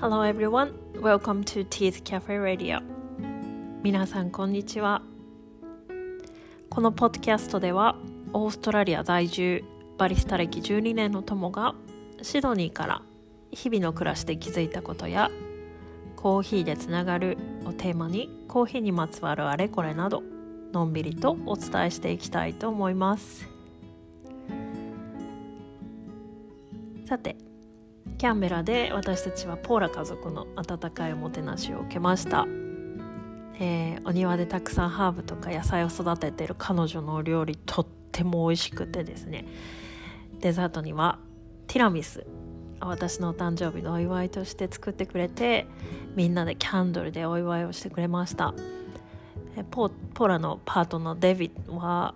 Hello everyone, welcome to Teeth Cafe Radio. 皆さんこんにちは。このポッドキャストではオーストラリア在住バリスタ歴12年の友がシドニーから日々の暮らしで気づいたことやコーヒーでつながるをテーマにコーヒーにまつわるあれこれなどのんびりとお伝えしていきたいと思います。さてキャンベラで私たちはポーラ家族の温かいおもてなしを受けました、えー、お庭でたくさんハーブとか野菜を育てている彼女のお料理とっても美味しくてですね。デザートにはティラミス。私のお誕生日のお祝いとして作ってくれてみんなでキャンドルでお祝いをしてくれました。ポポラのパートナーデビッドは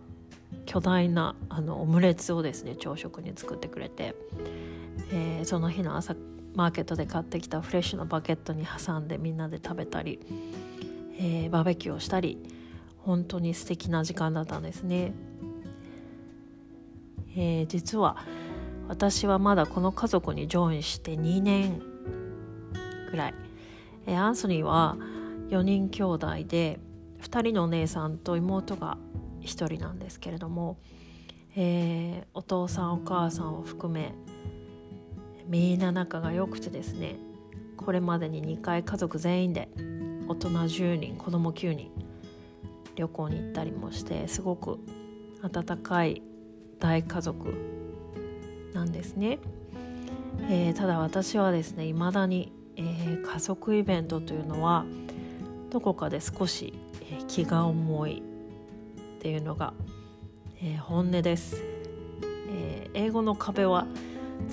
巨大なあのオムレツをですね朝食に作ってくれてえー、その日の朝マーケットで買ってきたフレッシュなバケットに挟んでみんなで食べたり、えー、バーベキューをしたり本当に素敵な時間だったんですね、えー、実は私はまだこの家族にジョインして2年ぐらい、えー、アンソニーは4人兄弟で2人のお姉さんと妹が1人なんですけれども、えー、お父さんお母さんを含めみんな仲が良くてですねこれまでに2回家族全員で大人10人子供9人旅行に行ったりもしてすごく温かい大家族なんですね、えー、ただ私はですね未だに、えー、家族イベントというのはどこかで少し、えー、気が重いっていうのが、え本音です、え英語の壁は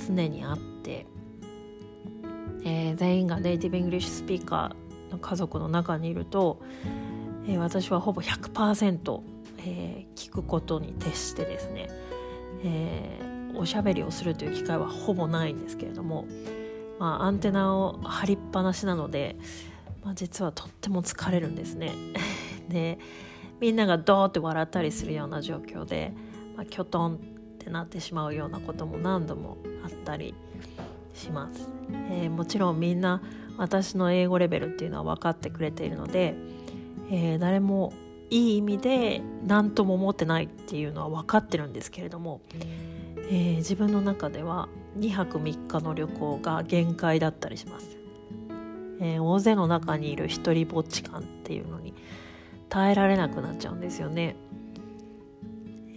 常にあって、えー、全員が native English speaker の家族の中にいると、え、私はほぼ100%、え、聞くことに徹してですね、え、おしゃべりをするという機会はほぼないんですけれども、まあ、アンテナを張りっぱなしなので、まあ、実はとっても疲れるんですね。でみんながドーって笑ったりするような状況で、まあ、キョトンってなってしまうようなことも何度もあったりします、えー、もちろんみんな私の英語レベルっていうのは分かってくれているので、えー、誰もいい意味で何とも思ってないっていうのは分かってるんですけれども、えー、自分の中では2泊3日の旅行が限界だったりします、えー、大勢の中にいる一人ぼっち感っていうのに耐えられなくなっちゃうんですよね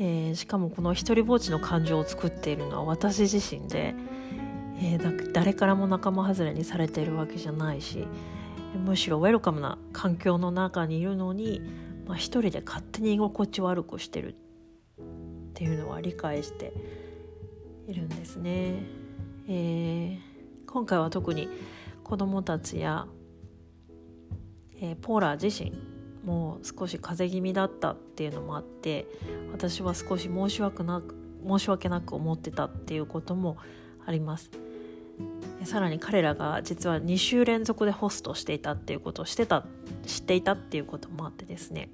えー、しかもこの一人ぼっちの感情を作っているのは私自身で、えー、誰からも仲間外れにされているわけじゃないしむしろウェルカムな環境の中にいるのに、まあ、一人で勝手に居心地悪くしてるっていうのは理解しているんですね。えー、今回は特に子どもたちや、えー、ポーラー自身もう少し風邪気味だったっていうのもあって私は少し申し訳なく申し訳なく思ってたっていうこともあります。さらに彼らが実は2週連続でホストしていたっていうことをしてた知っていたっていうこともあってですね、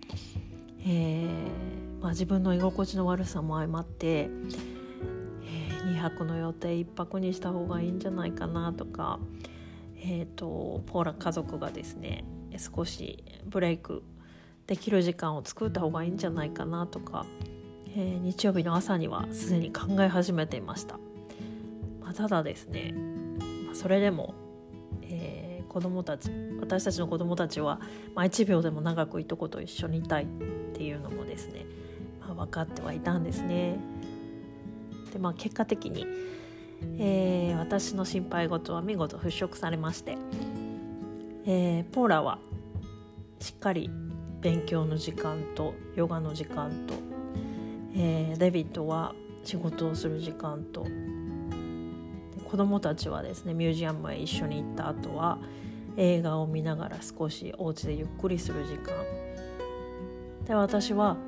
えーまあ、自分の居心地の悪さも相まって、えー、2泊の予定1泊にした方がいいんじゃないかなとか、えーとポーラ家族がですね少しブレイクできる時間を作った方がいいんじゃないかなとか、えー、日曜日の朝にはすでに考え始めていました、まあ、ただですね、まあ、それでも、えー、子供たち私たちの子供たちは、まあ、1秒でも長くいとこと一緒にいたいっていうのもですね、まあ、分かってはいたんですね。でまあ結果的に、えー、私の心配事は見事払拭されまして、えー、ポーラはしっかり勉強の時間とヨガの時間と、えー、デビッドは仕事をする時間と。子供たちはですねミュージアムへ一緒に行った後は映画を見ながら少しお家でゆっくりする時間。で私は、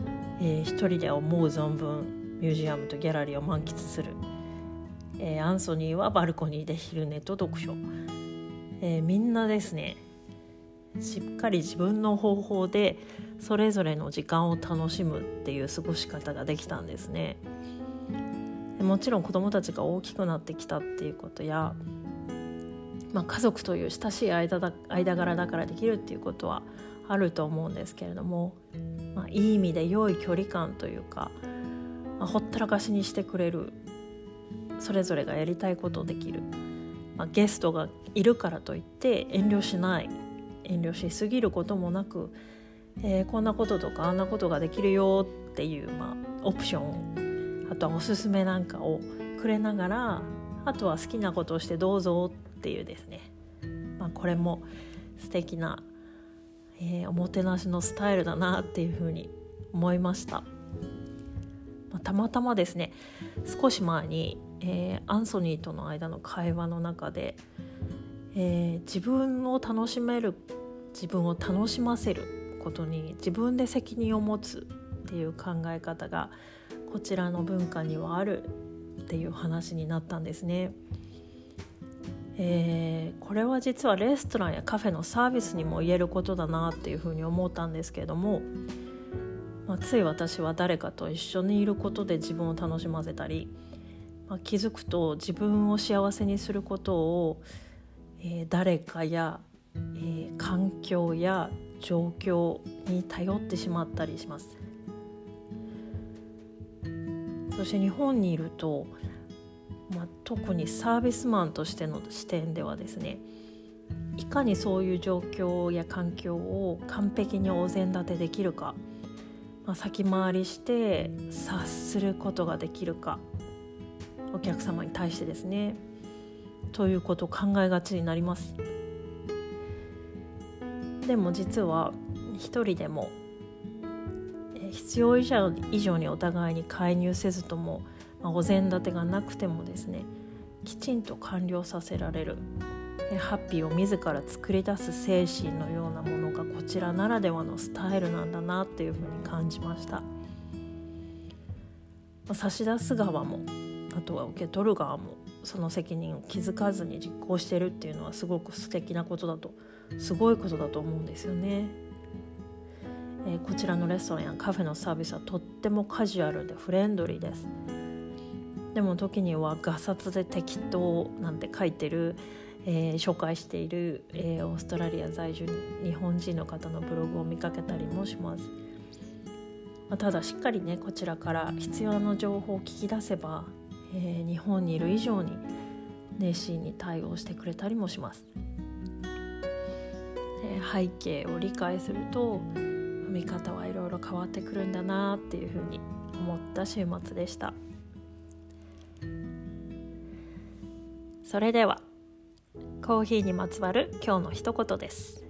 えー、一人で思う存分ミュージアムとギャラリーを満喫する、えー、アンソニーはバルコニーで昼寝と読書、えー、みんなですねしっかり自分の方法でそれぞれの時間を楽しむっていう過ごし方ができたんですね。もちろん子どもたちが大きくなってきたっていうことや、まあ、家族という親しい間だ間柄だからできるっていうことはあると思うんですけれども、まあ、いい意味で良い距離感というか、まあ、ほったらかしにしてくれるそれぞれがやりたいことできる、まあ、ゲストがいるからといって遠慮しない遠慮しすぎることもなく、えー、こんなこととかあんなことができるよっていう、まあ、オプションあとはおすすめなんかをくれながらあとは好きなことをしてどうぞっていうですね、まあ、これも素敵な、えー、おもてなしのスタイルだなっていうふうに思いました、まあ、たまたまですね少し前に、えー、アンソニーとの間の会話の中で、えー、自分を楽しめる自分を楽しませることに自分で責任を持つっていう考え方がこちらの文化にはあるっていう話になったんですね。えー、これは実はレストランやカフェのサービスにも言えることだなっていうふうに思ったんですけれども、まあ、つい私は誰かと一緒にいることで自分を楽しませたり、まあ、気づくと自分を幸せにすることを、えー、誰かや、えー、環境や状況に頼ってしまったりします。そして日本にいるとまあ、特にサービスマンとしての視点ではですねいかにそういう状況や環境を完璧にお膳立てできるか、まあ、先回りして察することができるかお客様に対してですねということを考えがちになりますでも実は一人でも必要以上にお互いに介入せずともまあ、お膳立てがなくてもですねきちんと完了させられるハッピーを自ら作り出す精神のようなものがこちらならではのスタイルなんだなっていうふうに感じました、ま、差し出す側もあとは受け取る側もその責任を気づかずに実行してるっていうのはすごく素敵なことだと思いますすごいことだと思うんですよね、えー、こちらのレストランやカフェのサービスはとってもカジュアルでフレンドリーです。でも時にはガサツで適当なんて書いてる、えー、紹介している、えー、オーストラリア在住日本人の方のブログを見かけたりもします、まあ、ただしっかりねこちらから必要な情報を聞き出せば、えー、日本にいる以上に熱心に対応してくれたりもします、背景を理解すると見方はいろいろ変わってくるんだなっていうふうに思った週末でした。それではコーヒーにまつわる今日の一言です。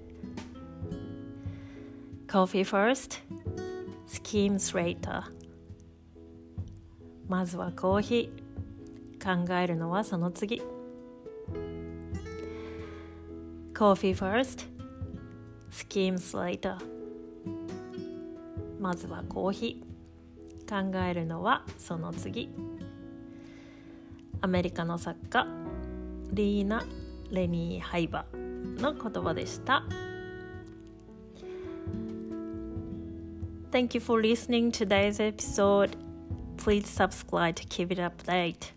Coffee first schemes later まずはコーヒー。考えるのはその次。Coffee first schemes later まずはコーヒー考えるのはその次アメリカの作家リーナ・レニー・ハイバの言葉でした。Thank you for listening to today's episode. Please subscribe to keep it up to date.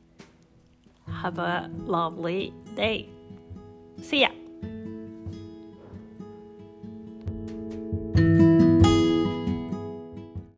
Have a lovely day. See ya!